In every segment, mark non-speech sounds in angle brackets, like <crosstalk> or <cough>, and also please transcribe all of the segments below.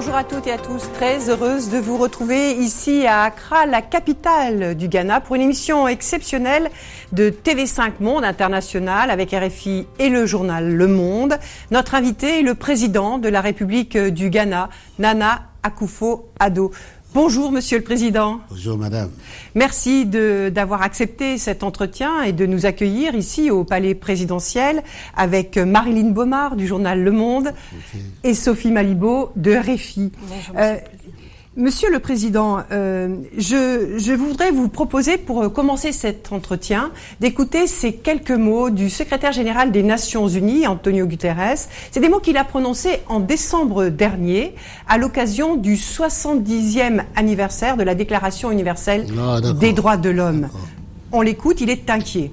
Bonjour à toutes et à tous, très heureuse de vous retrouver ici à Accra, la capitale du Ghana, pour une émission exceptionnelle de TV5 Monde International avec RFI et le journal Le Monde. Notre invité est le président de la République du Ghana, Nana Akufo-Addo. Bonjour Monsieur le Président. Bonjour Madame. Merci d'avoir accepté cet entretien et de nous accueillir ici au Palais présidentiel avec Marilyn Baumard du journal Le Monde et Sophie Malibaud de RFI. Bonjour, Monsieur le Président, euh, je, voudrais vous proposer, pour euh, commencer cet entretien, d'écouter ces quelques mots du secrétaire général des Nations Unies, Antonio Guterres. C'est des mots qu'il a prononcés en décembre dernier, à l'occasion du 70e anniversaire de la Déclaration universelle ah, des droits de l'homme. On l'écoute, il est inquiet.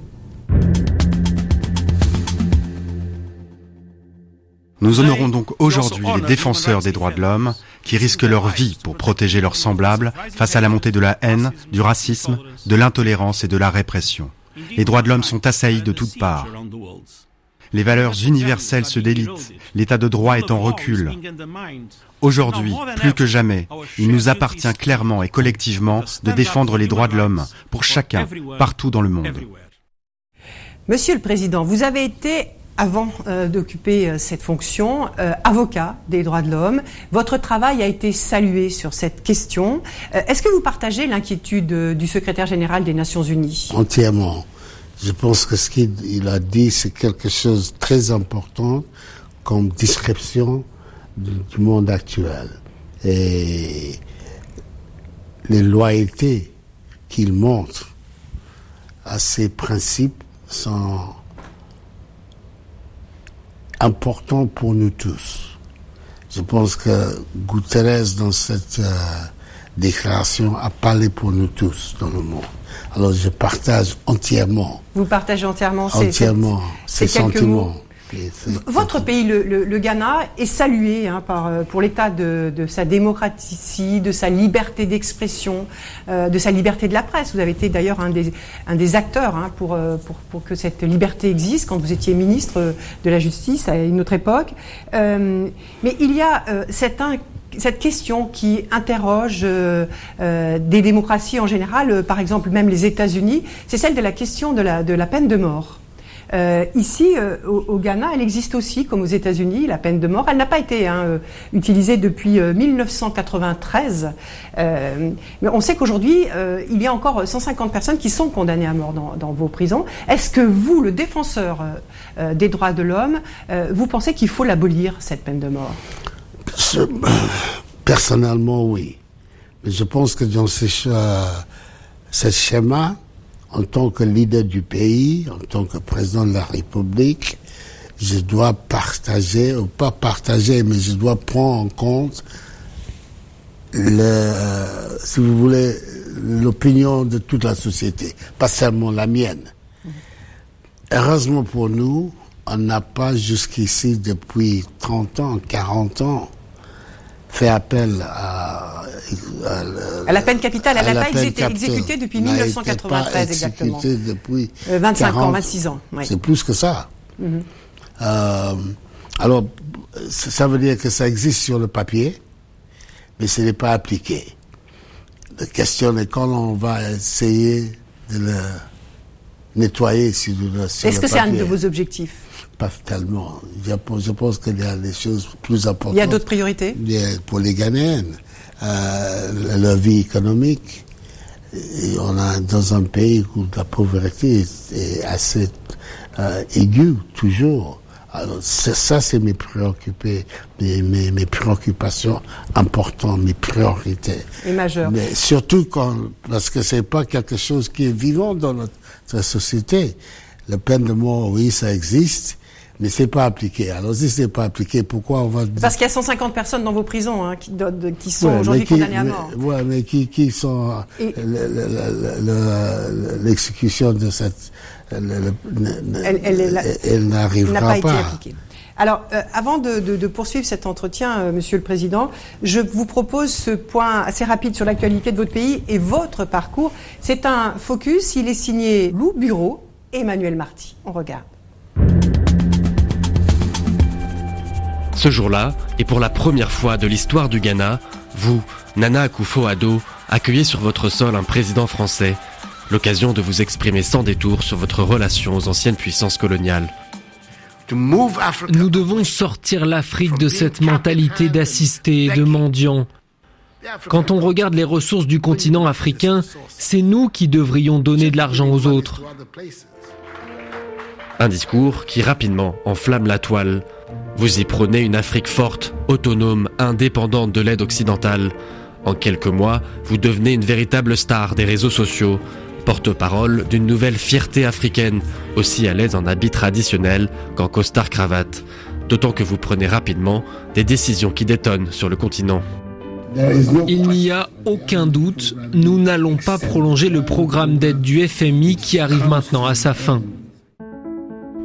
Nous honorons donc aujourd'hui les défenseurs des droits de l'homme qui risquent leur vie pour protéger leurs semblables face à la montée de la haine, du racisme, de l'intolérance et de la répression. Les droits de l'homme sont assaillis de toutes parts. Les valeurs universelles se délitent, l'état de droit est en recul. Aujourd'hui, plus que jamais, il nous appartient clairement et collectivement de défendre les droits de l'homme pour chacun, partout dans le monde. Monsieur le Président, vous avez été avant euh, d'occuper euh, cette fonction, euh, avocat des droits de l'homme. Votre travail a été salué sur cette question. Est-ce que vous partagez l'inquiétude du secrétaire général des Nations Unies? Entièrement. Je pense que ce qu'il a dit, c'est quelque chose de très important comme description du, monde actuel. Et les loyautés qu'il montre à ces principes sont important pour nous tous. Je pense que Guterres, dans cette euh, déclaration, a parlé pour nous tous dans le monde. Alors je partage entièrement. Vous partagez entièrement, entièrement ces, sentiments. Votre pays, le, Ghana, est salué hein, euh, pour l'état de, sa démocratie, de sa liberté d'expression, euh, de sa liberté de la presse. Vous avez été d'ailleurs un des, acteurs hein, pour, euh, pour, que cette liberté existe quand vous étiez ministre de la Justice à une autre époque. mais il y a cette, question qui interroge des démocraties en général, par exemple même les États-Unis, c'est celle de la question de la peine de mort. Euh, ici, euh, au, Ghana, elle existe aussi, comme aux États-Unis, la peine de mort. Elle n'a pas été hein, euh, utilisée depuis 1993, mais on sait qu'aujourd'hui, il y a encore 150 personnes qui sont condamnées à mort dans, vos prisons. Est-ce que vous, le défenseur des droits de l'homme, vous pensez qu'il faut l'abolir, cette peine de mort? Personnellement, oui. Mais je pense que dans ce, ce schéma, en tant que leader du pays, en tant que président de la République, je dois partager, ou pas partager, mais je dois prendre en compte si vous voulez, l'opinion de toute la société, pas seulement la mienne. Heureusement pour nous, on n'a pas jusqu'ici, depuis 30 ans, 40 ans, fait appel à, à, la peine capitale. Elle n'a pas été exécutée depuis 1993 exactement. depuis 25 euh, ans, 26 ans. C'est plus que ça. Mhm. euh, alors, ça veut dire que ça existe sur le papier, mais ce n'est pas appliqué. La question est quand on va essayer de le nettoyer sur le, Est-ce que c'est un de vos objectifs? Pas tellement. Je pense qu'il y a des choses plus importantes. Il y a d'autres priorités? Pour les Ghanéennes, euh, leur vie économique. Et on a dans un pays où la pauvreté est assez euh, aiguë, toujours. Alors, ça, c'est mes préoccupés, mes, mes, mes, préoccupations importantes, mes priorités. Et majeures. Mais surtout quand, parce que c'est pas quelque chose qui est vivant dans notre, notre société. La peine de mort, oui, ça existe, mais c'est pas appliqué. Alors si c'est pas appliqué, pourquoi on va Parce qu'il y a 150 personnes dans vos prisons hein, qui, qui, sont aujourd'hui condamnées à mort. Ouais, mais qui, qui sont l'exécution de cette, elle, elle, elle n'arrivera pas. Été appliquée. Alors, euh, avant de, de, de, poursuivre cet entretien, euh, Monsieur le Président, je vous propose ce point assez rapide sur l'actualité de votre pays et votre parcours. C'est un focus. Il est signé Lou Bureau, Emmanuel Marty. On regarde. Ce jour-là, et pour la première fois de l'histoire du Ghana, vous, Nana Akufo-Addo, accueillez sur votre sol un président français, l'occasion de vous exprimer sans détour sur votre relation aux anciennes puissances coloniales. Nous devons sortir l'Afrique de cette mentalité d'assister et de mendiant. Quand on regarde les ressources du continent africain, c'est nous qui devrions donner de l'argent aux autres. Un discours qui rapidement enflamme la toile. Vous y prenez une Afrique forte, autonome, indépendante de l'aide occidentale. En quelques mois, vous devenez une véritable star des réseaux sociaux, porte-parole d'une nouvelle fierté africaine, aussi à l'aise en habit traditionnel qu'en costard cravate. D'autant que vous prenez rapidement des décisions qui détonnent sur le continent. Il n'y a aucun doute, nous n'allons pas prolonger le programme d'aide du FMI qui arrive maintenant à sa fin.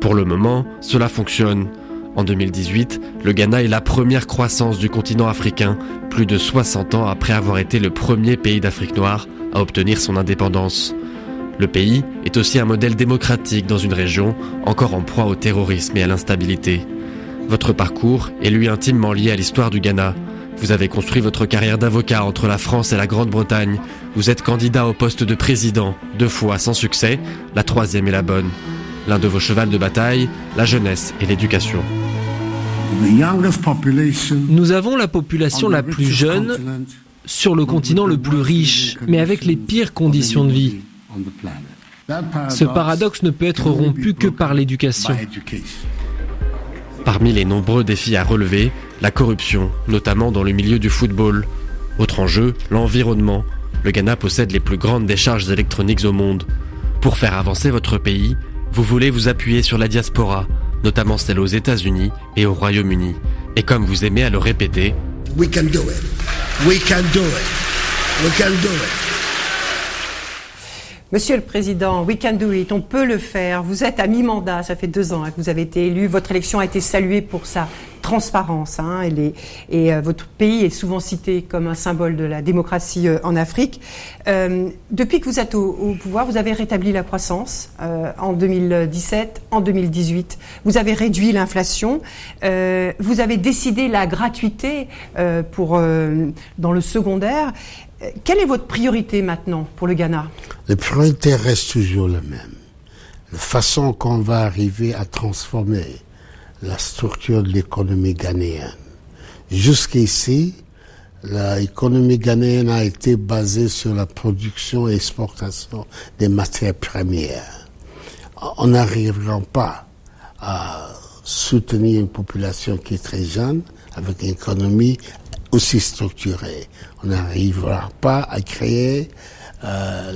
Pour le moment, cela fonctionne. En 2018, le Ghana est la première croissance du continent africain, plus de 60 ans après avoir été le premier pays d'Afrique noire à obtenir son indépendance. Le pays est aussi un modèle démocratique dans une région encore en proie au terrorisme et à l'instabilité. Votre parcours est lui intimement lié à l'histoire du Ghana. Vous avez construit votre carrière d'avocat entre la France et la Grande-Bretagne. Vous êtes candidat au poste de président, deux fois sans succès, la troisième est la bonne. L'un de vos chevals de bataille, la jeunesse et l'éducation. Nous avons la population la plus jeune sur le continent le plus riche, mais avec les pires conditions de vie. Ce paradoxe ne peut être rompu que par l'éducation. Parmi les nombreux défis à relever, la corruption, notamment dans le milieu du football. Autre enjeu, l'environnement. Le Ghana possède les plus grandes décharges électroniques au monde. Pour faire avancer votre pays, vous voulez vous appuyer sur la diaspora, notamment celle aux États-Unis et au Royaume-Uni. Et comme vous aimez à le répéter, We can do it. We can do it. We can do it. Monsieur le Président, we can do it, on peut le faire. Vous êtes à mi-mandat, ça fait deux ans hein, que vous avez été élu. Votre élection a été saluée pour sa transparence. Hein, et, euh, votre pays est souvent cité comme un symbole de la démocratie euh, en Afrique. Euh, depuis que vous êtes au, pouvoir, vous avez rétabli la croissance en 2017, en 2018. Vous avez réduit l'inflation. vous avez décidé la gratuité pour dans le secondaire. Quelle est votre priorité maintenant pour le Ghana? Les priorités restent toujours les mêmes. La façon qu'on va arriver à transformer la structure de l'économie ghanéenne. Jusqu'ici, l'économie ghanéenne a été basée sur la production et exportation des matières premières. On n'arrivera pas à soutenir une population qui est très jeune avec une économie aussi structurée. On n'arrivera pas à créer euh,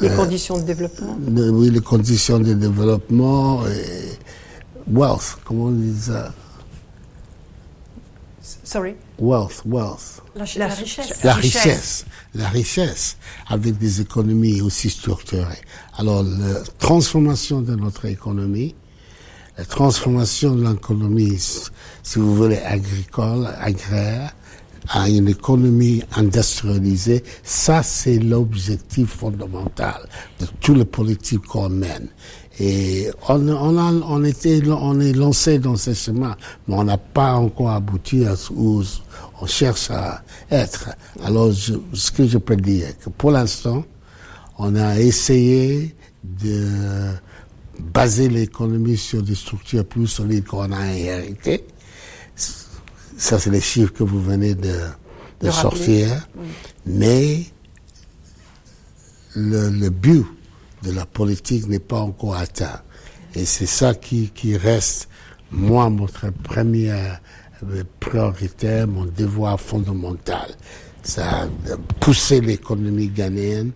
les conditions de développement. oui, les conditions de développement et wealth, comment on dit ça? Sorry. Wealth, wealth. La, richesse. La richesse. La richesse avec des économies aussi structurées. Alors, la transformation de notre économie, la transformation de l'économie, si vous voulez, agricole, agraire, à une économie industrialisée, ça c'est l'objectif fondamental de tous les politiques qu'on mène. Et on, on, a, on, était, on est lancé dans ce chemin, mais on n'a pas encore abouti à où on cherche à être. Alors, ce que je peux dire, que pour l'instant, on a essayé de baser l'économie sur des structures plus solides qu'on a inhéritées. Ça, c'est les chiffres que vous venez de, de, sortir. Mais le, le, but de la politique n'est pas encore atteint. Et c'est ça qui, qui reste, moi, notre première euh, priorité, mon devoir fondamental. Ça, pousser l'économie ghanéenne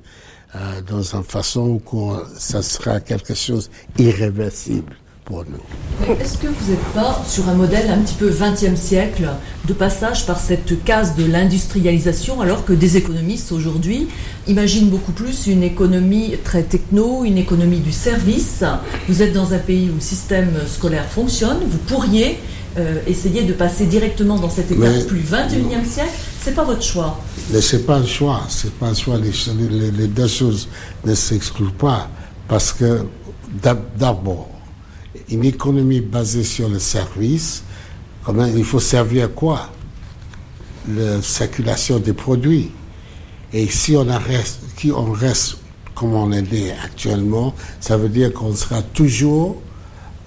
euh, dans une façon où ça sera quelque chose irréversible pour nous. Est-ce que vous n'êtes pas sur un modèle un petit peu 20e siècle de passage par cette case de l'industrialisation alors que des économistes aujourd'hui imaginent beaucoup plus une économie très techno, une économie du service? Vous êtes dans un pays où le système scolaire fonctionne, vous pourriez euh, essayer de passer directement dans cette étape plus 21e siècle, c'est pas votre choix. Mais c'est pas le choix, c'est pas le choix. Les, les deux choses ne s'excluent pas parce que d'abord, une économie basée sur le service, comment il faut servir quoi? La circulation des produits. Et si on reste, qui on reste comme on est actuellement, ça veut dire qu'on sera toujours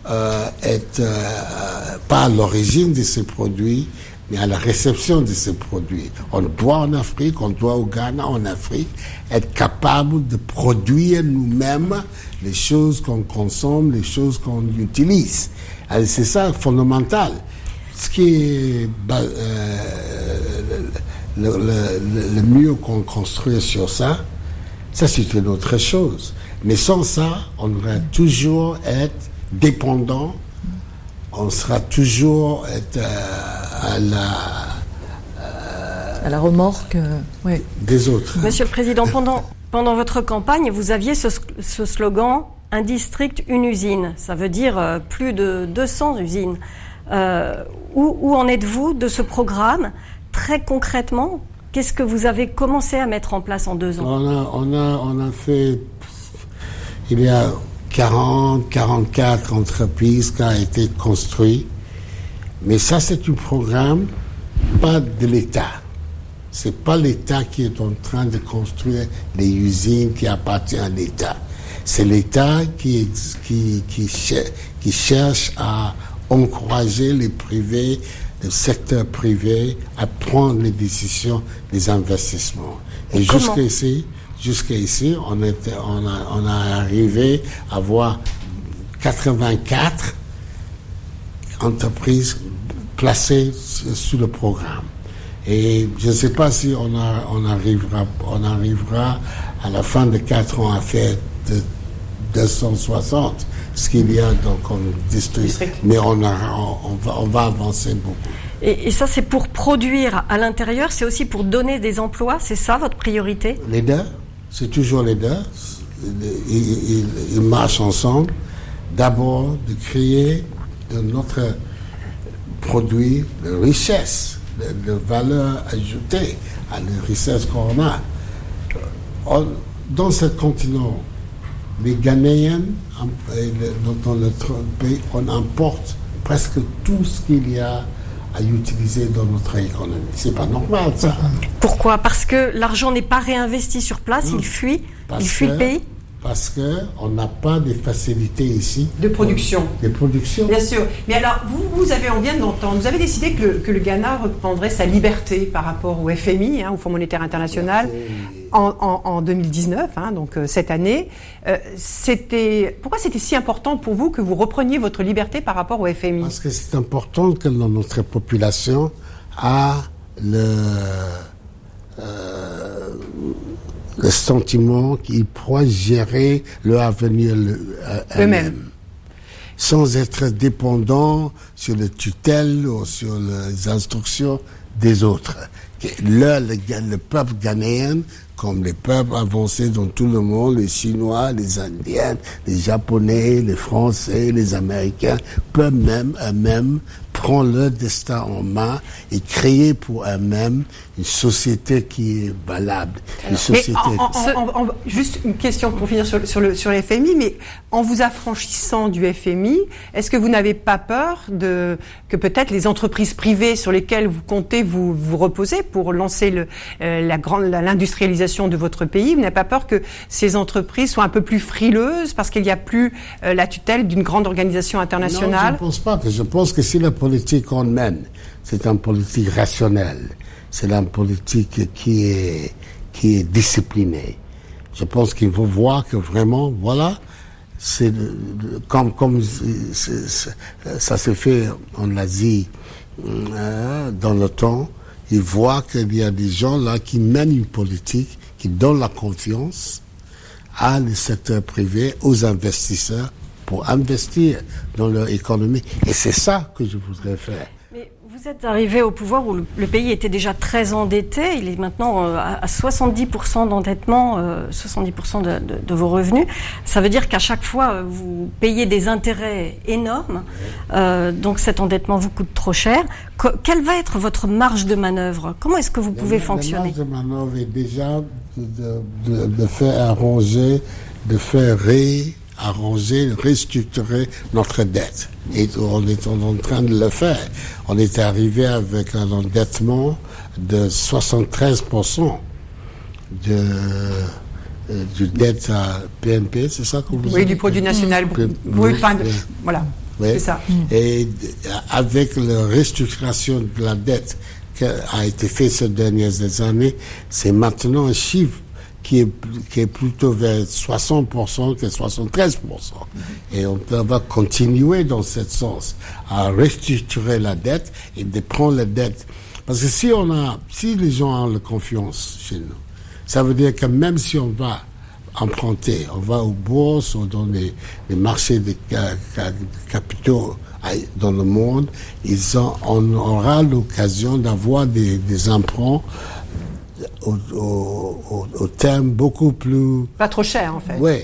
euh, être euh, pas à l'origine de ces produits, mais à la réception de ces produits. On doit en Afrique, on doit au Ghana, en Afrique, être capable de produire nous-mêmes les choses qu'on consomme, les choses qu'on utilise. C'est ça fondamental. Ce qui est euh, le, mieux qu'on construit sur ça, ça c'est une autre chose. Mais sans ça, on va toujours être dépendant, on sera toujours être, euh, à la à la remorque euh, des autres. Monsieur le Président, pendant, pendant votre campagne, vous aviez ce, slogan Un district, une usine. Ça veut dire euh, plus de 200 usines. où, où en êtes-vous de ce programme? Très concrètement, qu'est-ce que vous avez commencé à mettre en place en deux ans? On a, on a, on a fait. Il y a 40, 44 entreprises qui ont été construites. Mais ça, c'est un programme pas de l'État. C'est pas l'État qui est en train de construire les usines qui appartiennent à l'État. C'est l'État qui, qui, qui, qui, cherche à encourager les privés, le secteur privé à prendre les décisions des investissements. Et jusqu'ici, Jusqu'ici, on, était, on, a, on a arrivé à voir 84 entreprises placées sous le programme. Et je ne sais pas si on, a, on, arrivera, on arrivera à la fin de 4 ans à faire de 260, ce qu'il y a dans comme district. Mais on, a, on, va, on va avancer beaucoup. Et, et ça, c'est pour produire à l'intérieur, c'est aussi pour donner des emplois, c'est ça votre priorité? Les deux c'est toujours les deux. Ils, marchent ensemble. D'abord, de créer de notre produit de richesse, de, valeur ajoutée à la richesse qu'on a. dans ce continent, les Ghanéens, dans notre pays, on importe presque tout ce qu'il y a à utiliser dans notre économie. C'est pas normal, ça. Pourquoi? Parce que l'argent n'est pas réinvesti sur place, il fuit, il fuit le pays? Parce qu'on n'a pas de facilités ici. De production. De production. Bien sûr. Mais alors, vous, vous avez, on vient d'entendre, vous avez décidé que le, que le, Ghana reprendrait sa liberté par rapport au FMI, hein, au Fonds monétaire international, en, en, 2019, hein, donc euh, cette année. Euh, c'était, pourquoi c'était si important pour vous que vous repreniez votre liberté par rapport au FMI Parce que c'est important que notre population a le... Euh, le sentiment qu'ils pourraient gérer leur avenir eux-mêmes. sans être dépendants sur les tutelles ou sur les instructions des autres. Là, le, le peuple ghanéen, comme les peuples avancés dans tout le monde, les Chinois, les Indiens, les Japonais, les Français, les Américains, peuvent même eux-mêmes prendre leur destin en main et créer pour eux-mêmes une société qui est valable. Une société... juste une question pour finir sur, sur, le, sur les FMI, mais en vous affranchissant du FMI, est-ce que vous n'avez pas peur de, que peut-être les entreprises privées sur lesquelles vous comptez vous, vous reposer pour lancer le, euh, la grande l'industrialisation de votre pays, vous n'avez pas peur que ces entreprises soient un peu plus frileuses parce qu'il n'y a plus euh, la tutelle d'une grande organisation internationale Non, je ne pense pas. Je pense que si la politique qu'on mène, c'est une politique rationnelle c'est la politique qui est, qui est disciplinée. Je pense qu'il faut voir que vraiment, voilà, c'est comme, comme ça se fait en Asie euh, dans le temps, il voit qu'il y a des gens là qui mènent une politique, qui donnent la confiance à le secteur privé, aux investisseurs pour investir dans leur économie. Et c'est ça que je voudrais faire. Vous êtes arrivé au pouvoir où le, pays était déjà très endetté. Il est maintenant euh, à 70% d'endettement, 70% euh, de, vos revenus. Ça veut dire qu'à chaque fois, euh, vous payez des intérêts énormes. donc cet endettement vous coûte trop cher. quelle va être votre marge de manœuvre? Comment est-ce que vous pouvez fonctionner? La marge de manœuvre est déjà de, de faire arranger, de faire ré arranger, restructurer notre dette. Et on est en train de le faire. On est arrivé avec un endettement de 73% de, euh, dette à PNP, c'est ça que vous Oui, du produit national. Oui, voilà. C'est ça. Et avec la restructuration de la dette qui a été faite ces dernières années, c'est maintenant un chiffre qui est, qui est plutôt vers 60% que 73%. Et on va continuer dans ce sens à restructurer la dette et de prendre la dette. Parce que si on a, si les gens ont la confiance chez nous, ça veut dire que même si on va emprunter, on va aux bourses ou dans les, marchés de capitaux dans le monde, ils ont, on aura l'occasion d'avoir des, des emprunts au, au, au, terme beaucoup plus... Pas trop cher, en fait. Oui,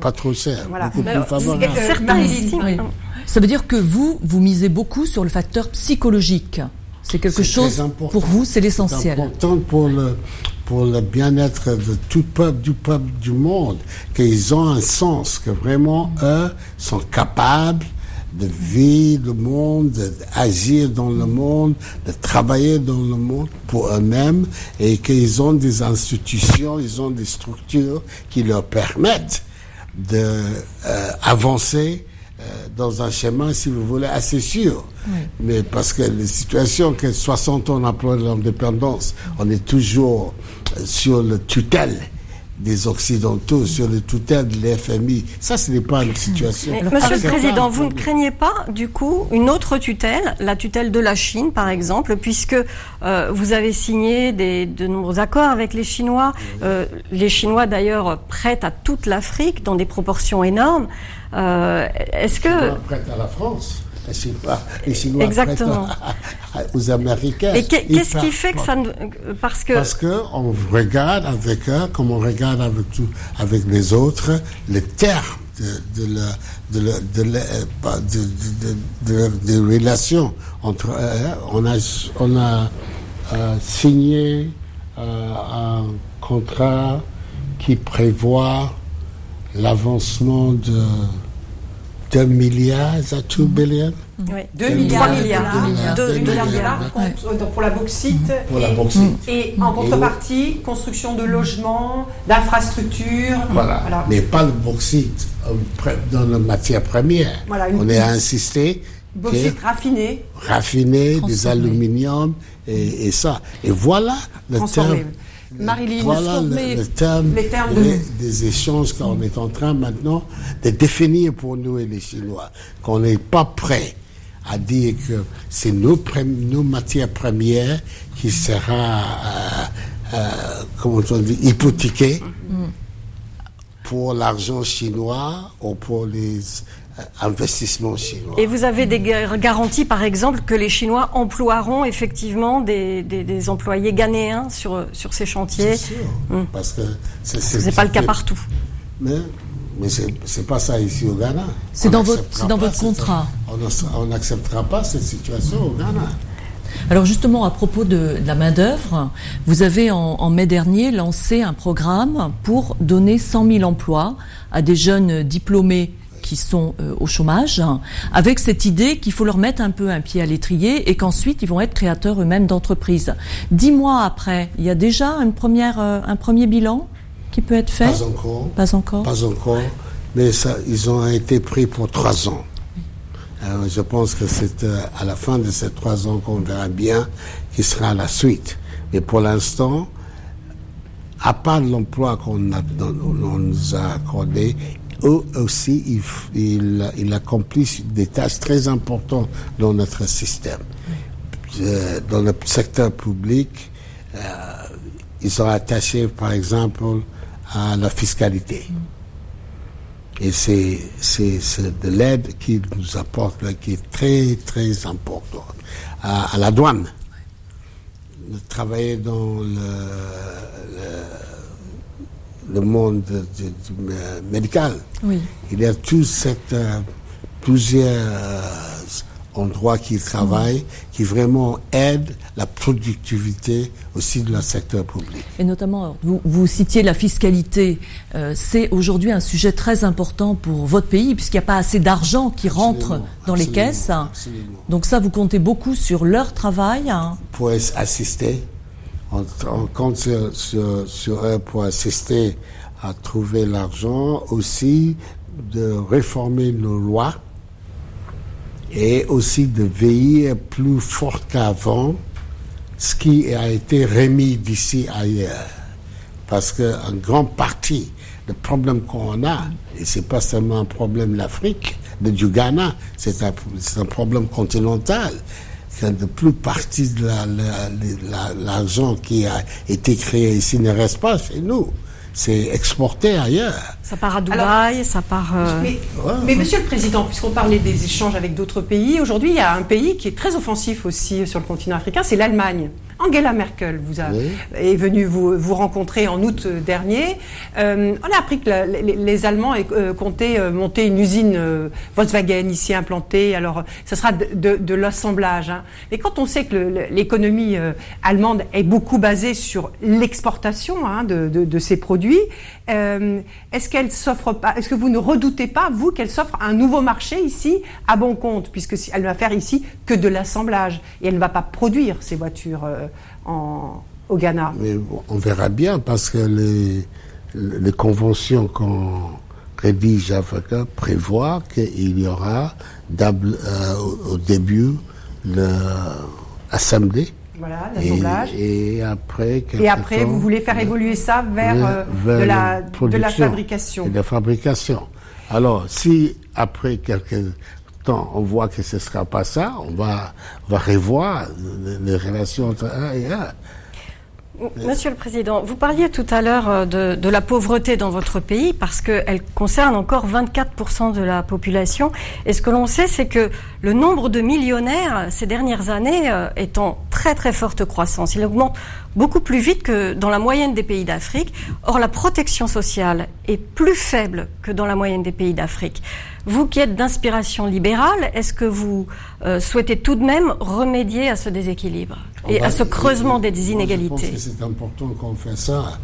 pas trop cher, voilà. beaucoup plus favorable. Certains estiment... Ça veut dire que vous, vous misez beaucoup sur le facteur psychologique. C'est quelque chose, pour vous, c'est l'essentiel. C'est important pour le, pour le bien-être de tout peuple, du peuple du monde, qu'ils ont un sens, que vraiment, eux, sont capables de vivre le monde, d'agir dans le monde, de travailler dans le monde pour eux-mêmes et qu'ils ont des institutions, ils ont des structures qui leur permettent de euh, avancer euh, dans un chemin, si vous voulez, assez sûr. Mais parce que les situations que 60 ans après l'indépendance, on est toujours euh, sur le tutelle des Occidentaux sur le tutelle de l'FMI. Ça, ce n'est pas une situation. Monsieur le Président, vous ne craignez pas, du coup, une autre tutelle, la tutelle de la Chine, par exemple, puisque euh, vous avez signé des, de nombreux accords avec les Chinois. Euh, les Chinois, d'ailleurs, prêtent à toute l'Afrique dans des proportions énormes. Euh, Est-ce que... prêtent à la France les Chinois Exactement. <laughs> aux Américains. Et qu'est-ce qui fait que ça ne... Parce que... Parce qu'on regarde avec eux, comme on regarde avec, tout, avec les autres, les termes de, de, de, de, de, relations entre. On a, on a euh, signé euh, un contrat qui prévoit l'avancement de 2 milliards à 2 billions oui. 2 milliards, 3 milliards, 2 milliards, pour la bauxite. Pour la bauxite. Et, en contrepartie, construction de logements, d'infrastructures. Voilà. Mais pas le bauxite euh, dans la matière première. Voilà, On est insisté. Bauxite raffiné. Raffiné, des aluminium et, et, ça. Et voilà le terme Marilyn, voilà le, terme, les termes des échanges qu'on est en train maintenant de définir pour nous et les Chinois, qu'on n'est pas prêt à dire que c'est nos, nos matières premières qui sera, euh, euh, comment on dit, hypothéquées mm. Pour l'argent chinois ou pour les euh, investissement chinois. Et vous avez des garanties, par exemple, que les Chinois emploieront effectivement des, des, employés ghanéens sur, sur ces chantiers C'est sûr, hum. parce que c'est pas le cas partout. Mais, mais c'est pas ça ici au Ghana. C'est dans votre, dans votre contrat. On n'acceptera pas cette situation au Ghana. Alors justement, à propos de, la main-d'œuvre, vous avez en, en, mai dernier lancé un programme pour donner 100 000 emplois à des jeunes diplômés qui sont euh, au chômage, avec cette idée qu'il faut leur mettre un peu un pied à l'étrier et qu'ensuite ils vont être créateurs eux-mêmes d'entreprises. Dix mois après, il y a déjà une première, euh, un premier bilan qui peut être fait? Pas encore. Pas encore. Pas encore. Mais ça, ils ont été pris pour trois ans. Euh, je pense que c'est à la fin de ces trois ans qu'on verra bien qui sera la suite. Mais pour l'instant, à part l'emploi qu'on nous a accordé, eux aussi, ils, il, accomplissent des tâches très importantes dans notre système. Euh, dans le secteur public, euh, ils sont attachés, par exemple, à la fiscalité. Et c'est, de l'aide qu'ils nous apportent qui est très, très importante. À, la douane, de travailler dans le le monde médical. Oui. Il y a tout cette, euh, plusieurs endroits qui travaillent, qui vraiment aident la productivité aussi de la secteur public. Et notamment, vous, vous citiez la fiscalité. Euh, c'est aujourd'hui un sujet très important pour votre pays, puisqu'il n'y a pas assez d'argent qui rentre dans les caisses. Donc ça, vous comptez beaucoup sur leur travail. Hein. Pour assister, on, compte sur, sur eux pour assister à trouver l'argent, aussi de réformer nos lois et aussi de veiller plus fort qu'avant ce qui a été remis d'ici ailleurs. Parce qu'en grande partie, le problème qu'on a, et c'est pas seulement un problème de l'Afrique, du Ghana, c'est un, problème continental. De plus partie de l'argent la, qui a été créé ici ne reste pas chez nous c'est exporté ailleurs. Ça part à Dubaï, ça part. Euh, mais, Monsieur le Président, puisqu'on parlait des échanges avec d'autres pays, aujourd'hui il y a un pays qui est très offensif aussi sur le continent africain, c'est l'Allemagne. Angela Merkel vous a, est venue vous, vous, rencontrer en août dernier. Euh, on a appris que les, Allemands euh, comptaient monter une usine Volkswagen ici implantée. Alors, ce sera de, de, l'assemblage. Hein. Mais quand on sait que l'économie allemande est beaucoup basée sur l'exportation hein, de, de, ces produits, est-ce qu'elle s'offre pas Est-ce que vous ne redoutez pas vous qu'elle s'offre un nouveau marché ici à bon compte, puisque elle ne va faire ici que de l'assemblage et elle ne va pas produire ces voitures en, au Ghana Mais On verra bien parce que les, les conventions qu'on rédige à Africa prévoient qu'il y aura euh, au, début l'assemblée. Voilà, l'assemblage. Et, après, et après vous voulez faire évoluer ça vers, euh, de, la, de la fabrication. De la fabrication. Alors, si après quelques on voit que ce ne sera pas ça, on va, va revoir les, relations entre un et un. Monsieur le Président, vous parliez tout à l'heure euh, de, de, la pauvreté dans votre pays parce qu'elle concerne encore 24% de la population. Et ce que l'on sait, c'est que le nombre de millionnaires ces dernières années euh, est en très très forte croissance. Il augmente beaucoup plus vite que dans la moyenne des pays d'Afrique. Or, la protection sociale est plus faible que dans la moyenne des pays d'Afrique. Vous qui êtes d'inspiration libérale, est-ce que vous euh, souhaitez tout de même remédier à ce déséquilibre et à ce creusement des inégalités Je pense que c'est important qu'on fasse ça.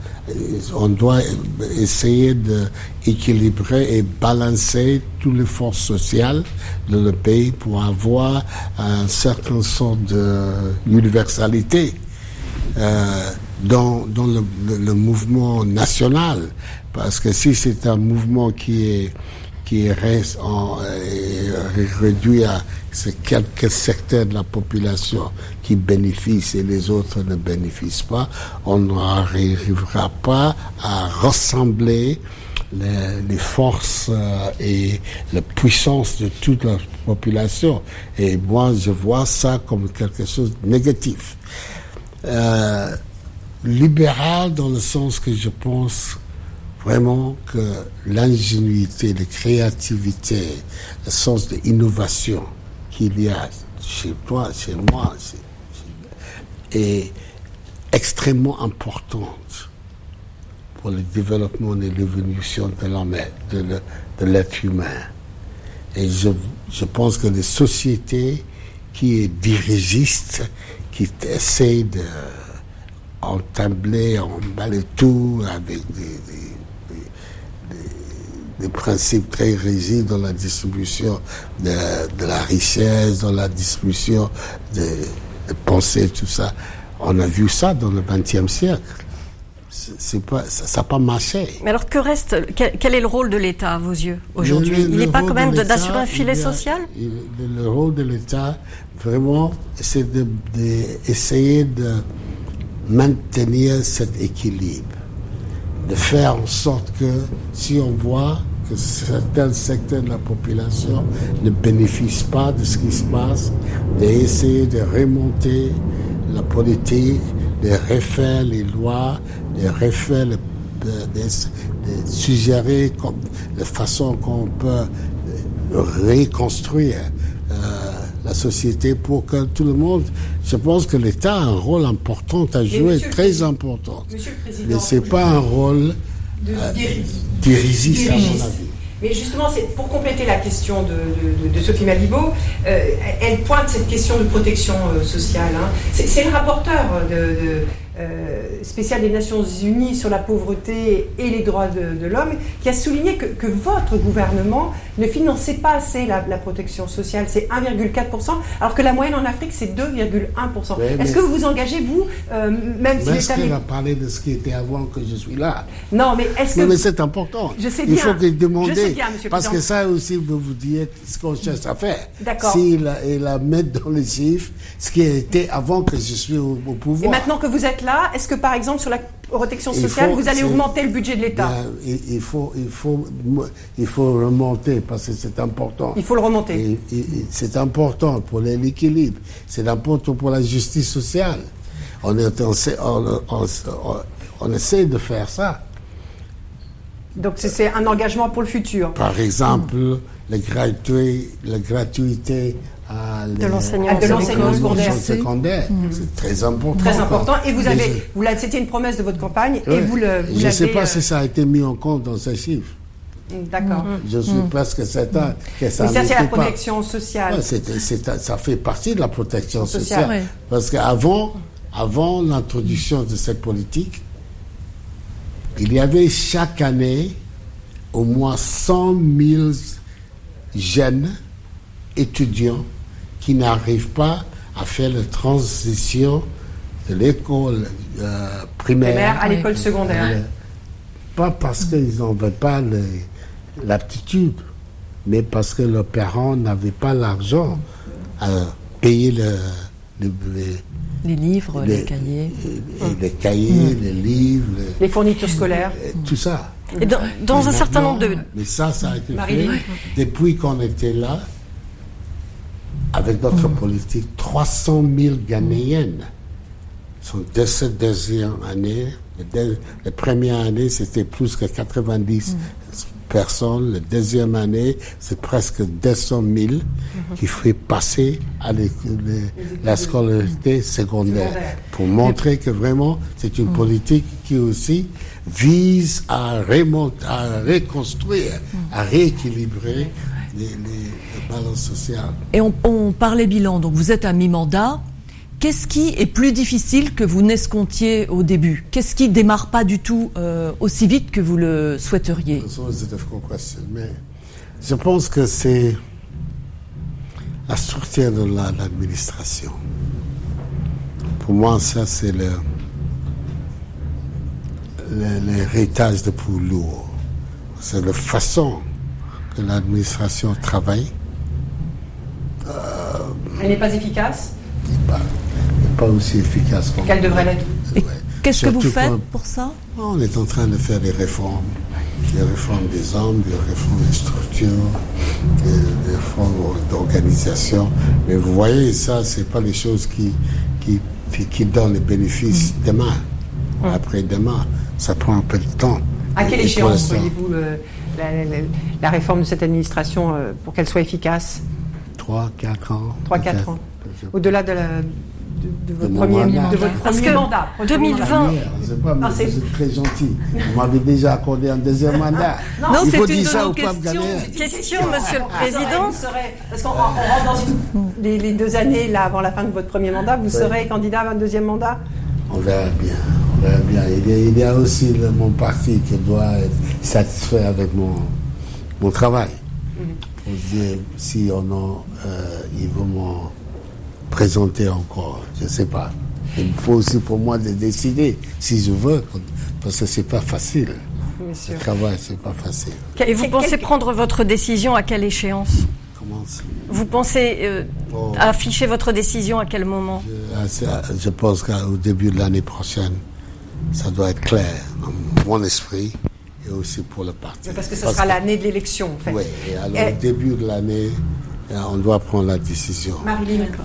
On doit essayer d'équilibrer et balancer toutes les forces sociales de le pays pour avoir un certain sort d'universalité euh, dans, dans le, le, mouvement national. Parce que si c'est un mouvement qui est qui reste euh, réduit à ces quelques secteurs de la population qui bénéficient et les autres ne bénéficient pas, on n'arrivera pas à rassembler les, les forces euh, et la puissance de toute la population. Et moi, je vois ça comme quelque chose de négatif. Euh, libéral dans le sens que je pense vraiment que l'ingénuité, la créativité, le sens de l'innovation qu'il y a chez toi, chez moi, est extrêmement importante pour le développement et l'évolution de l'être humain. Et je, pense que les sociétés qui dirigistes, qui essaient de entabler, emballer tout avec des des principes très rigides dans la distribution de, la richesse, dans la distribution de, de pensées, tout ça. On a vu ça dans le XXe siècle. C'est pas, ça n'a pas marché. Mais alors que reste quel, est le rôle de l'État à vos yeux aujourd'hui? Il n'est pas quand même d'assurer un filet social? Le rôle de l'État, vraiment, c'est d'essayer de, maintenir cet équilibre, de faire en sorte que si on voit que certains secteurs de la population ne bénéficient pas de ce qui se passe, d'essayer de remonter la politique, de refaire les lois, de refaire, de, suggérer comme, la façon qu'on peut reconstruire euh, la société pour que tout le monde. Je pense que l'État a un rôle important à jouer, très important. Mais ce n'est pas un rôle de euh, dirigiste, à mon avis. Mais justement, c'est pour compléter la question de, Sophie Malibaud, euh, elle pointe cette question de protection euh, sociale. Hein. C'est le rapporteur de, euh, spécial des Nations Unies sur la pauvreté et les droits de, l'homme, qui a souligné que, votre gouvernement ne finançait pas assez la, protection sociale. C'est 1,4%, alors que la moyenne en Afrique, c'est 2,1%. est-ce que vous vous engagez, vous, euh, même si Est-ce qu'elle a parlé de ce qui était avant que je suis là Non, mais est-ce que... mais c'est important. Je sais bien. Il faut que demander. Parce que ça aussi, vous vous dire ce qu'on cherche à faire. D'accord. S'il la, mettre dans les chiffres, ce qui était avant que je suis au, au pouvoir. Et maintenant que vous êtes là, est-ce que par exemple sur la protection sociale, vous allez augmenter le budget de l'État il, faut, il, faut, il faut remonter parce que c'est important. Il faut le remonter. C'est important pour l'équilibre, c'est important pour la justice sociale. On, est, on, on, essaie de faire ça. Donc c'est un engagement pour le futur. Par exemple, la gratuité de l'enseignement secondaire. Mm. C'est très important. Très important. Et vous avez, vous c'était une promesse de votre campagne et vous le. je ne sais pas si ça a été mis en compte dans ces chiffres. D'accord. Je suis mm. presque certain que ça. Mais ça, c'est la protection sociale. ça fait partie de la protection sociale. Parce qu'avant, avant l'introduction de cette politique, il y avait chaque année au moins 100 000 jeunes étudiants qui n'arrivent pas à faire la transition de l'école euh, primaire, à l'école secondaire. Euh, pas parce qu'ils n'avaient pas l'aptitude, mais parce que leurs parents n'avaient pas l'argent à payer le, les livres, les, cahiers. Les, cahiers, les livres. Les, fournitures scolaires. Tout ça. Et dans, un certain nombre de... Mais ça, ça a été fait depuis qu'on était là avec notre politique, 300 000 Ghanéennes sont de cette deuxième année. La première année, c'était plus que 90 personnes. La deuxième année, c'est presque 200 000 qui fait passer à la scolarité secondaire pour montrer que vraiment c'est une politique qui aussi vise à, remonter, à reconstruire, à rééquilibrer les, Et on, parlait bilan, donc vous êtes à mi-mandat. Qu'est-ce qui est plus difficile que vous n'escomptiez au début? Qu'est-ce qui démarre pas du tout euh, aussi vite que vous le souhaiteriez? Mais je pense que c'est la structure de l'administration. Pour moi, ça, c'est le, l'héritage de lourd. C'est la façon que l'administration travaille. Elle n'est pas efficace pas, pas aussi efficace qu'elle devrait l'être. <laughs> Qu'est-ce que vous faites pour ça On est en train de faire des réformes. Des réformes des hommes, des réformes des structures, des, réformes d'organisation. Mais vous voyez, ça, ce pas les choses qui, qui, qui donnent les bénéfices mm. demain. Après-demain, ça prend un peu de temps. À quelle échéance voyez-vous la, réforme de cette administration euh, pour qu'elle soit efficace? 3, 4 ans. 3, 4 ans. Au-delà de, votre premier, mandat. De votre premier mandat. 2020. Ah, c'est très gentil. Vous m'avez déjà accordé un deuxième mandat. non, c'est une ça de question, question, monsieur le Président. parce qu'on rentre dans les, deux années là, avant la fin de votre premier mandat, vous serez candidat à un deuxième mandat? On verra bien. On verra bien. Il y a, aussi mon parti qui doit être satisfait avec mon, mon travail. Pour dire si on a, euh, ils vont présenter encore, je ne sais pas. Il faut aussi pour moi de décider si je veux, parce que c'est pas facile. Le travail, c'est pas facile. Et vous pensez prendre votre décision à quelle échéance? Comment Vous pensez euh, oh. afficher votre décision à quel moment? Je, ah, je pense qu'au début de l'année prochaine, ça doit être clair dans mon esprit et aussi pour le parti. Parce que ce sera l'année de l'élection, en fait. Oui, et alors au début de l'année, on doit prendre la décision.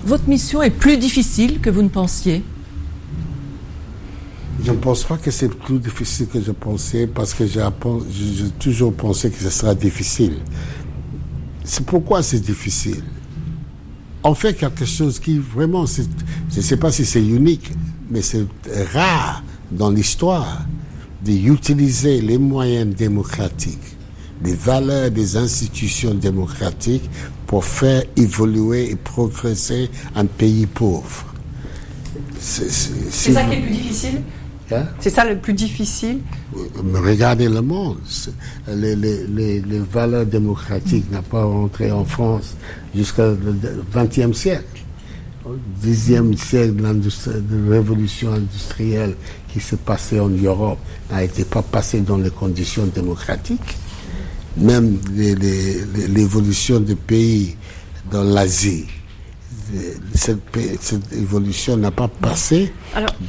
Votre mission est plus difficile que vous ne pensiez Je ne pense pas que c'est plus difficile que je pensais parce que j'ai toujours pensé que ce sera difficile. C'est pourquoi c'est difficile. On fait quelque chose qui vraiment, je ne sais pas si c'est unique, mais c'est rare dans l'histoire d'utiliser les moyens démocratiques des valeurs, des institutions démocratiques pour faire évoluer et progresser un pays pauvre. C'est ça qui est le plus difficile? Hein? C'est ça le plus difficile? Regardez le monde. Les, les, valeurs démocratiques n'ont pas rentré en France jusqu'au XXe siècle. Au Xe siècle de la révolution industrielle qui s'est passée en Europe n'a été pas passée dans les conditions démocratiques. Même l'évolution des pays dans l'Asie cette, évolution n'a pas passé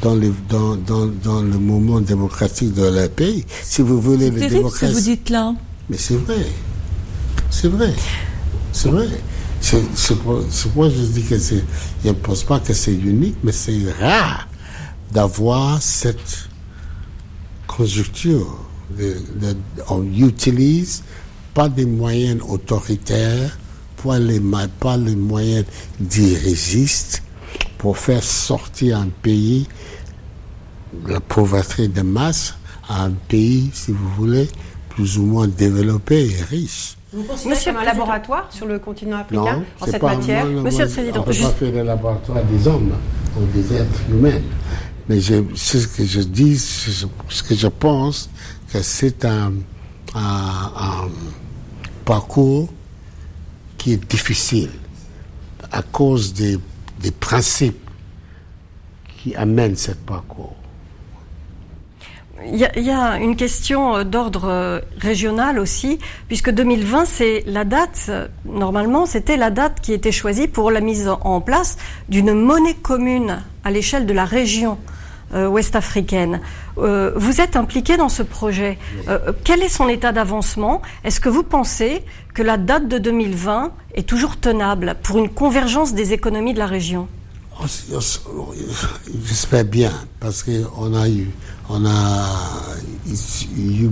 dans, les, dans, dans, le moment démocratique de leur pays. Si vous voulez le démocratie. Ce que vous dites là. Mais c'est vrai. C'est vrai. C'est vrai. C'est pourquoi je dis que c'est. Je ne pense pas que c'est unique, mais c'est rare d'avoir cette conjoncture. on utilise pas des moyens autoritaires pas les, pas les moyens dirigistes pour faire sortir un pays de la pauvreté de masse à un pays, si vous voulez, plus ou moins développé et riche. Vous Monsieur un laboratoire sur le continent africain en cette matière Monsieur le Président, on ne peut pas faire le laboratoire des hommes ou des êtres humains. Mais ce que je dis, ce que je pense, que c'est un, parcours qui est difficile à cause des, des principes qui amènent ce parcours. Il y, a, une question euh, d'ordre euh, régional aussi, puisque 2020, c'est la date, euh, normalement, c'était la date qui était choisie pour la mise en place d'une monnaie commune à l'échelle de la région ouest-africaine. vous êtes impliqué dans ce projet. quel est son état d'avancement? Est-ce que vous pensez que la date de 2020 est toujours tenable pour une convergence des économies de la région? Oh, J'espère bien, parce qu'on a eu, on a eu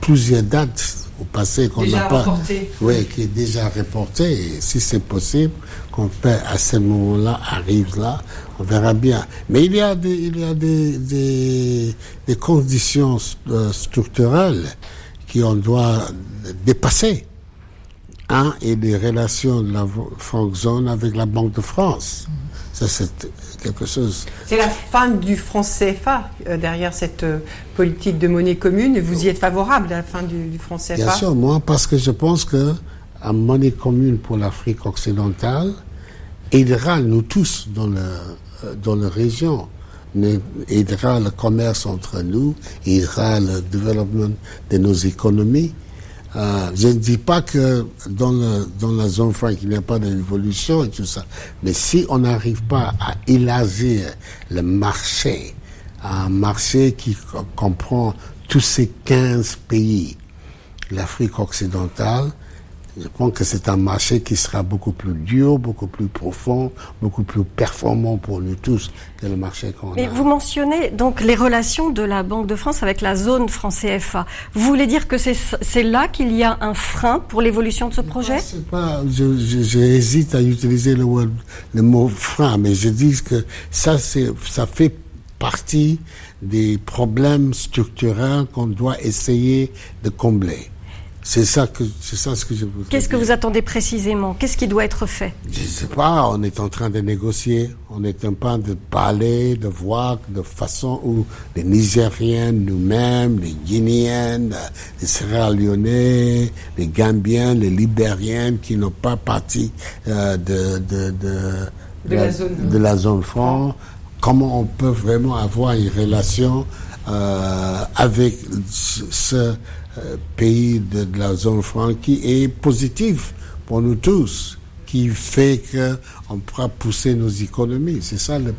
plusieurs dates au passé qu'on n'a pas, oui, qui est déjà reporté. Et si c'est possible, qu'on peut à ce moment-là arrive là, on verra bien. Mais il y a des, il y a des, des, des conditions euh, structurelles qu'on doit dépasser et les relations de la franc zone avec la Banque de France. Ça, c'est quelque chose. C'est la fin du franc CFA euh, derrière cette euh, politique de monnaie commune. Et vous y êtes favorable à la fin du, franc CFA Bien sûr, moi, parce que je pense que la monnaie commune pour l'Afrique occidentale aidera nous tous dans, le, euh, dans la région aidera le commerce entre nous, aidera le développement de nos économies. Euh, je ne dis pas que dans, le, dans la zone franc, il n'y a pas d'évolution et tout ça. Mais si on n'arrive pas à élargir le marché, un marché qui comprend tous ces 15 pays, l'Afrique occidentale, je pense que c'est un marché qui sera beaucoup plus dur, beaucoup plus profond, beaucoup plus performant pour nous tous que le marché qu'on a. Mais vous mentionnez donc les relations de la Banque de France avec la zone franc CFA. Vous voulez dire que c'est là qu'il y a un frein pour l'évolution de ce projet? pas, J'hésite à utiliser le, le mot frein, mais je dis que ça, ça fait partie des problèmes structurels qu'on doit essayer de combler. C'est ça que c'est ça ce que je vous. Qu'est-ce que vous attendez précisément? Qu'est-ce qui doit être fait? Je ne sais pas. On est en train de négocier. On est en train de parler, de voir de façon où les Nigériens nous-mêmes, les Guinéens, les Sierra Leonais, les Gambiens, les Libériens qui n'ont pas parti euh, de, de, de, de, la, zone, de la zone franc, comment on peut vraiment avoir une relation euh, avec ce pays de, la zone franc qui est positif pour nous tous, qui fait qu'on pourra pousser nos économies. C'est ça le.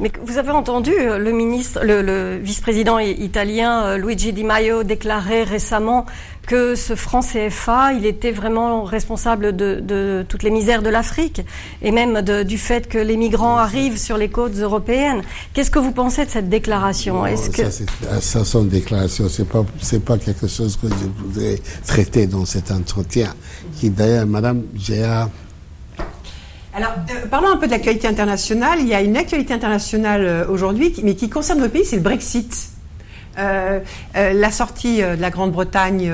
Mais vous avez entendu euh, le ministre, le, vice-président italien euh, Luigi Di Maio déclarer récemment que ce franc CFA, il était vraiment responsable de, toutes les misères de l'Afrique et même du fait que les migrants arrivent sur les côtes européennes. Qu'est-ce que vous pensez de cette déclaration? Est-ce que ça, ça sont déclarations, c'est pas c'est pas quelque chose que je voudrais traiter dans cet entretien. Qui d'ailleurs, Madame Géa alors, euh, parlons un peu de l'actualité internationale. Il y a une actualité internationale euh, aujourd'hui, mais qui concerne le pays, c'est le Brexit. Euh, euh, la sortie de la Grande-Bretagne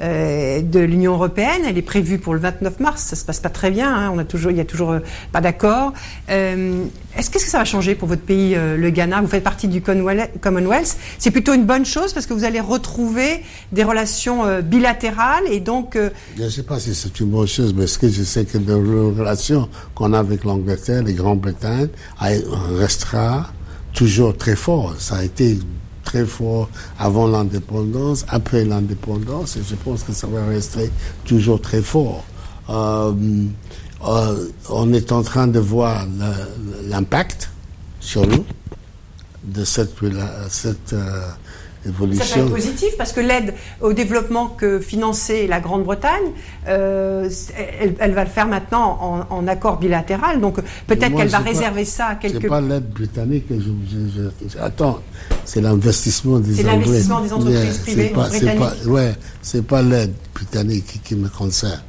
de l'Union européenne, elle est prévue pour le 29 mars. Ça se passe pas très bien. Hein. On a toujours, il y a toujours pas d'accord. Est-ce que ça va changer pour votre pays, le Ghana? Vous faites partie du Commonwealth. C'est plutôt une bonne chose parce que vous allez retrouver des relations bilatérales et donc. Je ne sais pas si c'est une bonne chose, mais ce que je sais que les relations qu'on a avec l'Angleterre, les Grande-Bretagne, restera toujours très fort. Ça a été très fort avant l'indépendance, après l'indépendance, et je pense que ça va rester toujours très fort. Euh, euh, on est en train de voir l'impact sur nous de cette, euh, ça peut être positif parce que l'aide au développement que finançait la Grande-Bretagne, euh, elle, va le faire maintenant en, accord bilatéral. Donc peut-être qu'elle va réserver ça à quelques. C'est pas l'aide britannique. Je, je, attends, c'est l'investissement des. C'est l'investissement des entreprises privées pas, britanniques. Pas, ouais, c'est pas l'aide britannique qui, me concerne.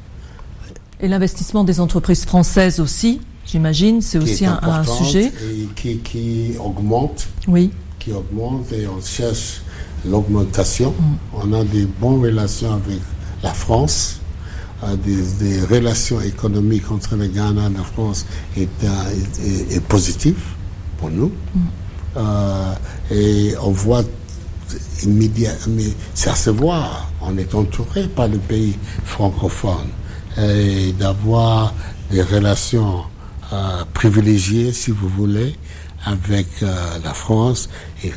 Et l'investissement des entreprises françaises aussi, j'imagine, c'est aussi un, un, sujet. Et qui, qui augmente. Oui. Qui augmente et on cherche l'augmentation. Mm. On a des bonnes relations avec la France. Euh, des, relations économiques entre le Ghana et la France est, est, positif pour nous. Mm. Euh, et on voit immédiatement, ça se voit, on est entouré par le pays francophone. Et d'avoir des relations euh, privilégiées, si vous voulez, avec euh, la France et,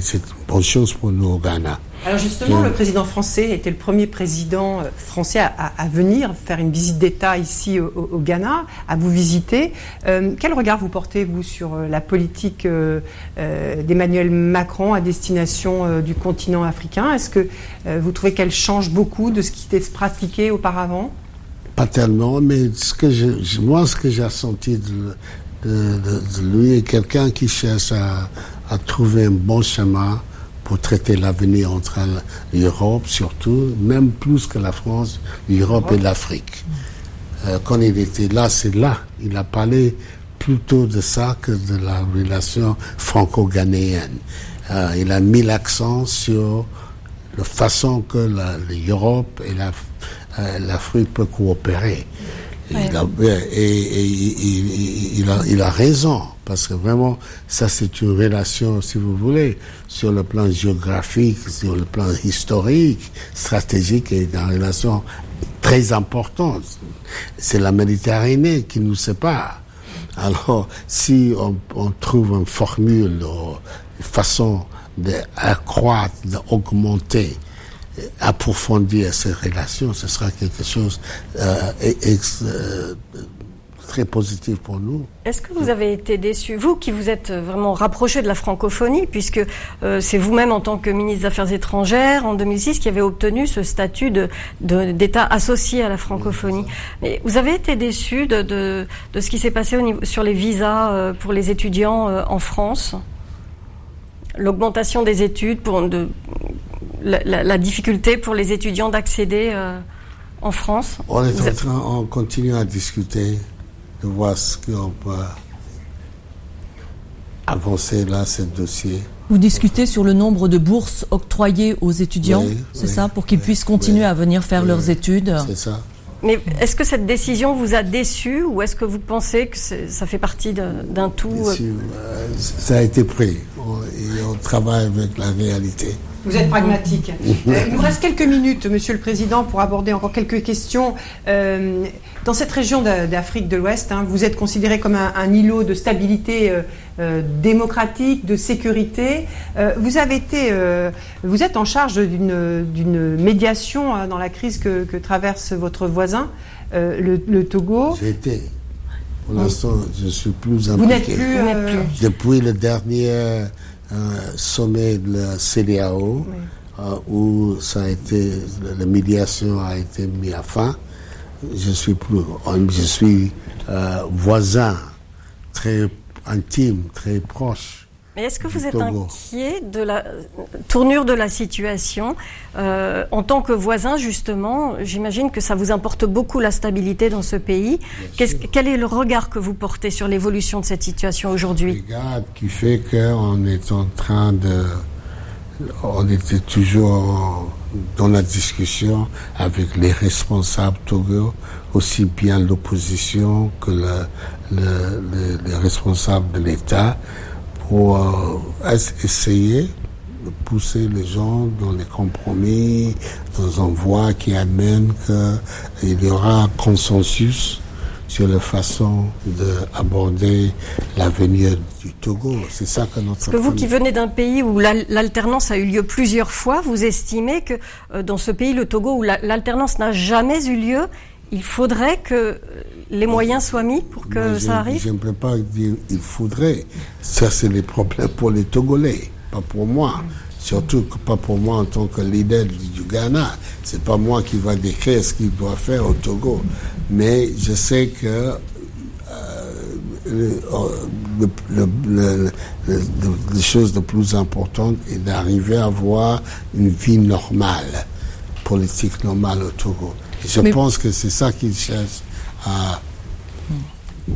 c'est une bonne chose pour nous au Ghana. Alors justement, le président français était le premier président euh, français à, venir faire une visite d'État ici au, Ghana, à vous visiter. Euh, quel regard vous portez, vous, sur la politique d'Emmanuel Macron à destination du continent africain? Est-ce que vous trouvez qu'elle change beaucoup de ce qui était pratiqué auparavant? Pas tellement, mais ce que je, moi, ce que j'ai ressenti de, de, lui est quelqu'un qui cherche à, trouver un bon chemin pour traiter l'avenir entre l'Europe surtout, même plus que la France, l'Europe et l'Afrique. Euh, quand il était là, c'est là. Il a parlé plutôt de ça que de la relation franco-ghanéenne. Euh, il a mis l'accent sur la façon que l'Europe et euh, l'Afrique peuvent coopérer. Il, a, et, il, a, raison, parce que vraiment, ça c'est une relation, si vous voulez, sur le plan géographique, sur le plan historique, stratégique, et une relation très importante. C'est la Méditerranée qui nous sépare. Alors, si on, on trouve une formule, une façon d'accroître, d'augmenter approfondir ces relations, ce sera quelque chose euh, euh, très positif pour nous. Est-ce que vous avez été déçu, vous qui vous êtes vraiment rapproché de la francophonie, puisque euh, c'est vous-même en tant que ministre des Affaires étrangères en 2006 qui avez obtenu ce statut de, d'État associé à la francophonie. Mais vous avez été déçu de, de, de ce qui s'est passé au niveau, sur les visas pour les étudiants en France? L'augmentation des études pour de, la, difficulté pour les étudiants d'accéder euh, en France? On est en train, on continue à discuter, de voir ce qu'on peut avancer là, ce dossier. Vous discutez sur le nombre de bourses octroyées aux étudiants, c'est ça, pour qu'ils puissent continuer à venir faire leurs études. C'est ça. Mais est-ce que cette décision vous a déçu ou est-ce que vous pensez que ça fait partie d'un tout euh, euh, Ça a été pris et on travaille avec la réalité. Vous êtes pragmatique. <laughs> Euh, il nous reste quelques minutes, Monsieur le Président, pour aborder encore quelques questions. Euh, dans cette région d'Afrique de l'Ouest, hein, vous êtes considéré comme un, îlot de stabilité euh, démocratique, de sécurité. vous avez été, vous êtes en charge d'une médiation hein, dans la crise que, traverse votre voisin, le, Togo. J'ai été. Pour l'instant, je suis plus impliqué. Vous n'êtes plus, Depuis le dernier sommet de la CDAO euh, où ça a été, la médiation a été mise à fin. Je suis plus, je suis euh, voisin très intime, très proche est-ce que vous êtes inquiet de la tournure de la situation euh, En tant que voisin, justement, j'imagine que ça vous importe beaucoup la stabilité dans ce pays. quel est le regard que vous portez sur l'évolution de cette situation aujourd'hui? Le regard qui fait qu'on est en train de, on était toujours dans la discussion avec les responsables Togo, aussi bien l'opposition que les responsables de l'État, pour euh, essayer de pousser les gens dans les compromis, dans un voie qui amène qu'il y aura un consensus sur la façon d'aborder l'avenir du Togo? C'est ça que notre. Parce que vous qui venez d'un pays où l'alternance a eu lieu plusieurs fois, vous estimez que euh, dans ce pays, le Togo, où l'alternance n'a jamais eu lieu, il faudrait que les moyens soient mis pour que ça arrive Je ne peux pas dire il faudrait. Ça, c'est les problèmes pour les Togolais, pas pour moi. Surtout pas pour moi en tant que leader du Ghana. C'est pas moi qui va décrire ce qu'il doit faire au Togo. Mais je sais que euh, le, le, chose de plus importante est d'arriver à avoir une vie normale, politique normale au Togo. je pense que c'est ça qu'il cherche à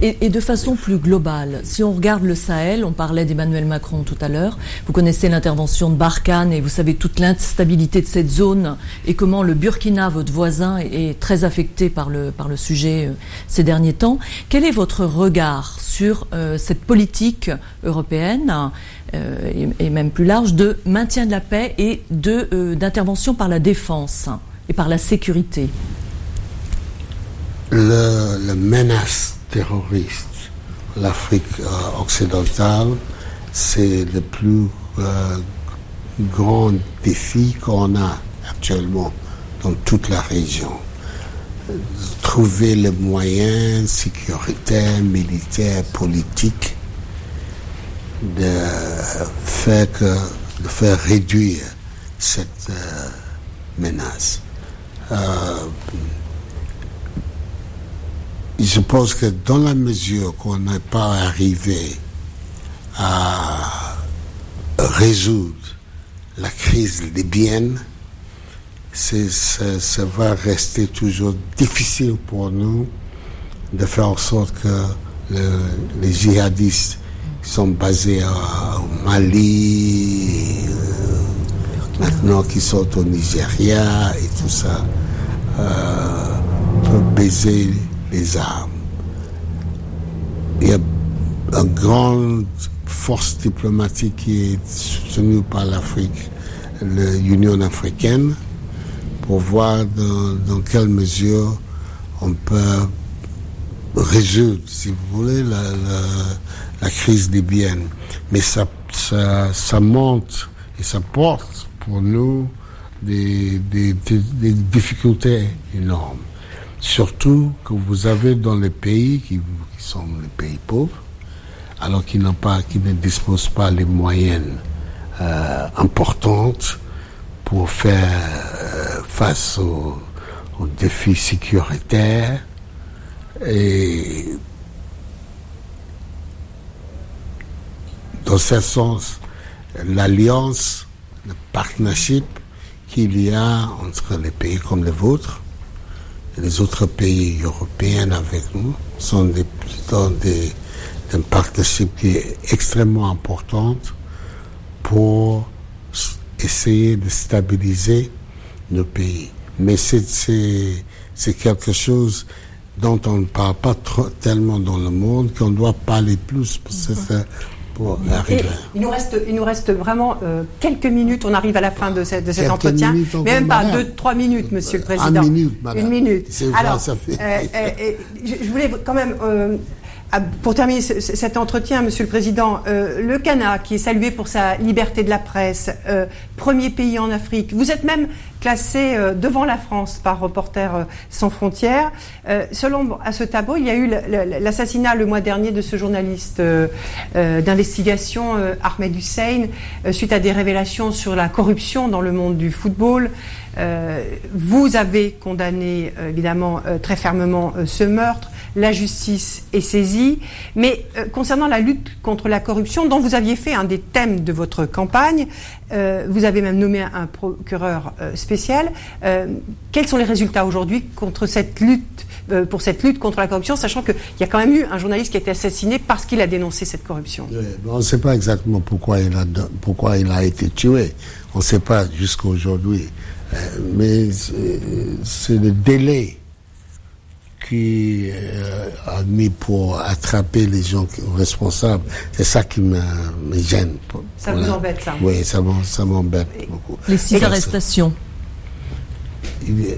et, de façon plus globale, si on regarde le Sahel, on parlait d'Emmanuel Macron tout à l'heure, vous connaissez l'intervention de Barkhane et vous savez toute l'instabilité de cette zone et comment le Burkina, votre voisin, est, très affecté par le, par le sujet euh, ces derniers temps. Quel est votre regard sur euh, cette politique européenne euh, et, même plus large de maintien de la paix et d'intervention par la défense et par la sécurité? Le, menace terroriste, l'Afrique euh, occidentale, c'est le plus euh, grand défi qu'on a actuellement dans toute la région. Trouver les moyens sécuritaires, militaires, politiques de faire, que, de faire réduire cette euh, menace je pense que dans la mesure qu'on n'est pas arrivé à résoudre la crise libyenne, ça, ça, va rester toujours difficile pour nous de faire en sorte que les djihadistes sont basés au Mali, euh, maintenant qui sont au Nigeria et tout ça, euh, baiser les armes. Il y a une grande force diplomatique qui est soutenue par l'Afrique, l'Union africaine, pour voir dans, quelle mesure on peut résoudre, si vous voulez, la, crise libyenne. Mais ça, ça, monte et ça porte pour nous des difficultés énormes. Surtout que vous avez dans les pays qui, sont les pays pauvres, alors qu'ils n'ont pas, qui ne disposent pas les moyens euh, importantes pour faire euh, face aux, défis sécuritaires et dans ce sens, l'alliance, le partnership qu'il y a entre les pays comme les vôtres les autres pays européens avec nous sont des, dans des, un partnership qui est extrêmement importante pour essayer de stabiliser nos pays. Mais c'est quelque chose dont on ne parle pas trop, tellement dans le monde qu'on doit parler plus parce que il nous reste, il nous reste vraiment euh, quelques minutes. On arrive à la fin de, cet entretien, mais même pas deux, trois minutes, Monsieur le Président. Une minute, madame. Une minute. Alors, ça fait... Euh, euh, je, voulais quand même pour terminer cet entretien, Monsieur le Président, euh, le Ghana, qui est salué pour sa liberté de la presse, euh, premier pays en Afrique, vous êtes même classé euh, devant la France par Reporters sans frontières. selon à ce tableau, il y a eu l'assassinat le mois dernier de ce journaliste d'investigation, Ahmed Hussein, suite à des révélations sur la corruption dans le monde du football. vous avez condamné évidemment très fermement ce meurtre la justice est saisie. Mais euh, concernant la lutte contre la corruption, dont vous aviez fait un des thèmes de votre campagne, euh, vous avez même nommé un procureur euh, spécial. quels sont les résultats aujourd'hui contre cette lutte pour cette lutte contre la corruption, sachant qu'il y a quand même eu un journaliste qui a été assassiné parce qu'il a dénoncé cette corruption? on ne sait pas exactement pourquoi il a, pourquoi il a été tué. On ne sait pas jusqu'à aujourd'hui. mais c'est le délai qui euh, a mis pour attraper les gens responsables. C'est ça qui me, gêne. ça vous embête, ça Oui, ça m'embête beaucoup. Les six arrestations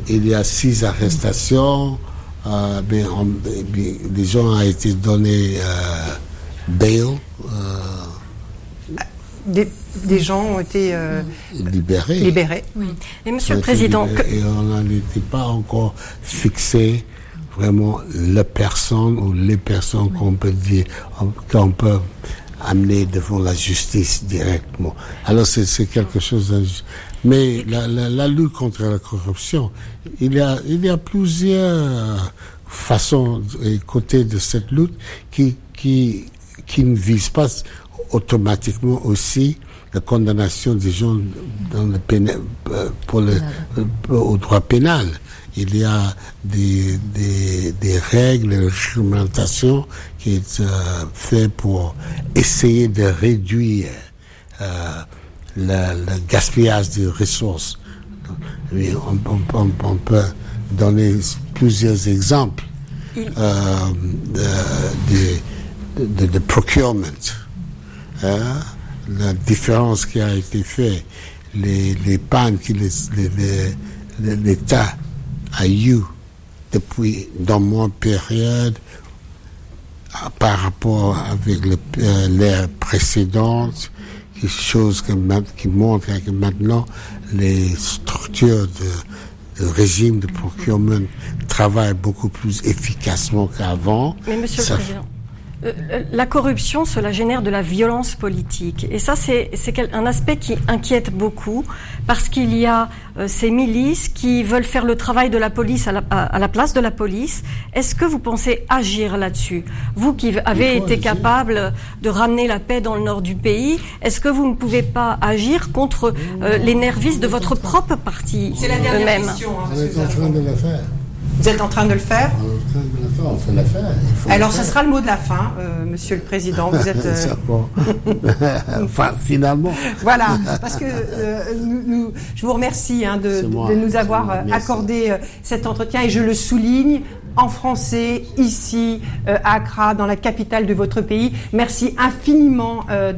il, y a six arrestations. Euh, mais les gens ont été donnés euh, bail. Euh, des, gens ont été libérés. libérés. Oui. Et Monsieur le Président, et on n'était pas encore fixé vraiment la personne ou les personnes qu'on peut dire, qu'on peut amener devant la justice directement. Alors c'est quelque chose de... Mais la, la, la, lutte contre la corruption, il y a, il y a plusieurs façons et côtés de cette lutte qui, qui, qui ne visent pas automatiquement aussi la condamnation des gens dans le pénal, euh, pour le, au droit pénal il y a des, des, des règles, de réglementation qui est euh, fait pour essayer de réduire euh, le, gaspillage des ressources. on, on, on, peut donner plusieurs exemples euh, de, de, de, procurement. Hein? La différence qui a été faite, les, les pannes que l'État a eu depuis dans mon période par rapport avec euh, l'ère précédente, quelque chose que, qui montre que maintenant les structures de, régime de procurement travaillent beaucoup plus efficacement qu'avant. Mais Monsieur le Président. Euh, la corruption, cela génère de la violence politique. Et ça, c'est un aspect qui inquiète beaucoup, parce qu'il y a euh, ces milices qui veulent faire le travail de la police à la, place de la police. Est-ce que vous pensez agir là-dessus? Vous qui avez été capable de ramener la paix dans le nord du pays, est-ce que vous ne pouvez pas agir contre euh, les nervistes de votre propre parti C'est la dernière question. Hein, en train de le faire. Vous êtes en train de le faire On est en train de le faire, on fait l'affaire. Alors, ce sera le mot de la fin, euh, Monsieur le Président. Vous êtes. <laughs> Euh... <laughs> enfin, finalement. voilà, parce que euh, nous, je vous remercie hein, de, de, nous avoir accordé euh, cet entretien et je le souligne en français ici euh, à Accra, dans la capitale de votre pays. Merci infiniment euh,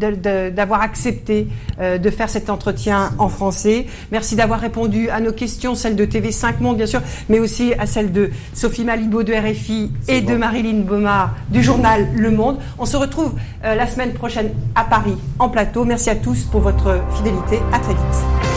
d'avoir accepté euh, de faire cet entretien en français. Merci d'avoir répondu à nos questions, celles de TV5 Monde bien sûr, mais aussi à celles de Sophie Malibo de RFI et de Marilyn Baumard du journal Le Monde. On se retrouve la semaine prochaine à Paris en plateau. Merci à tous pour votre fidélité. À très vite.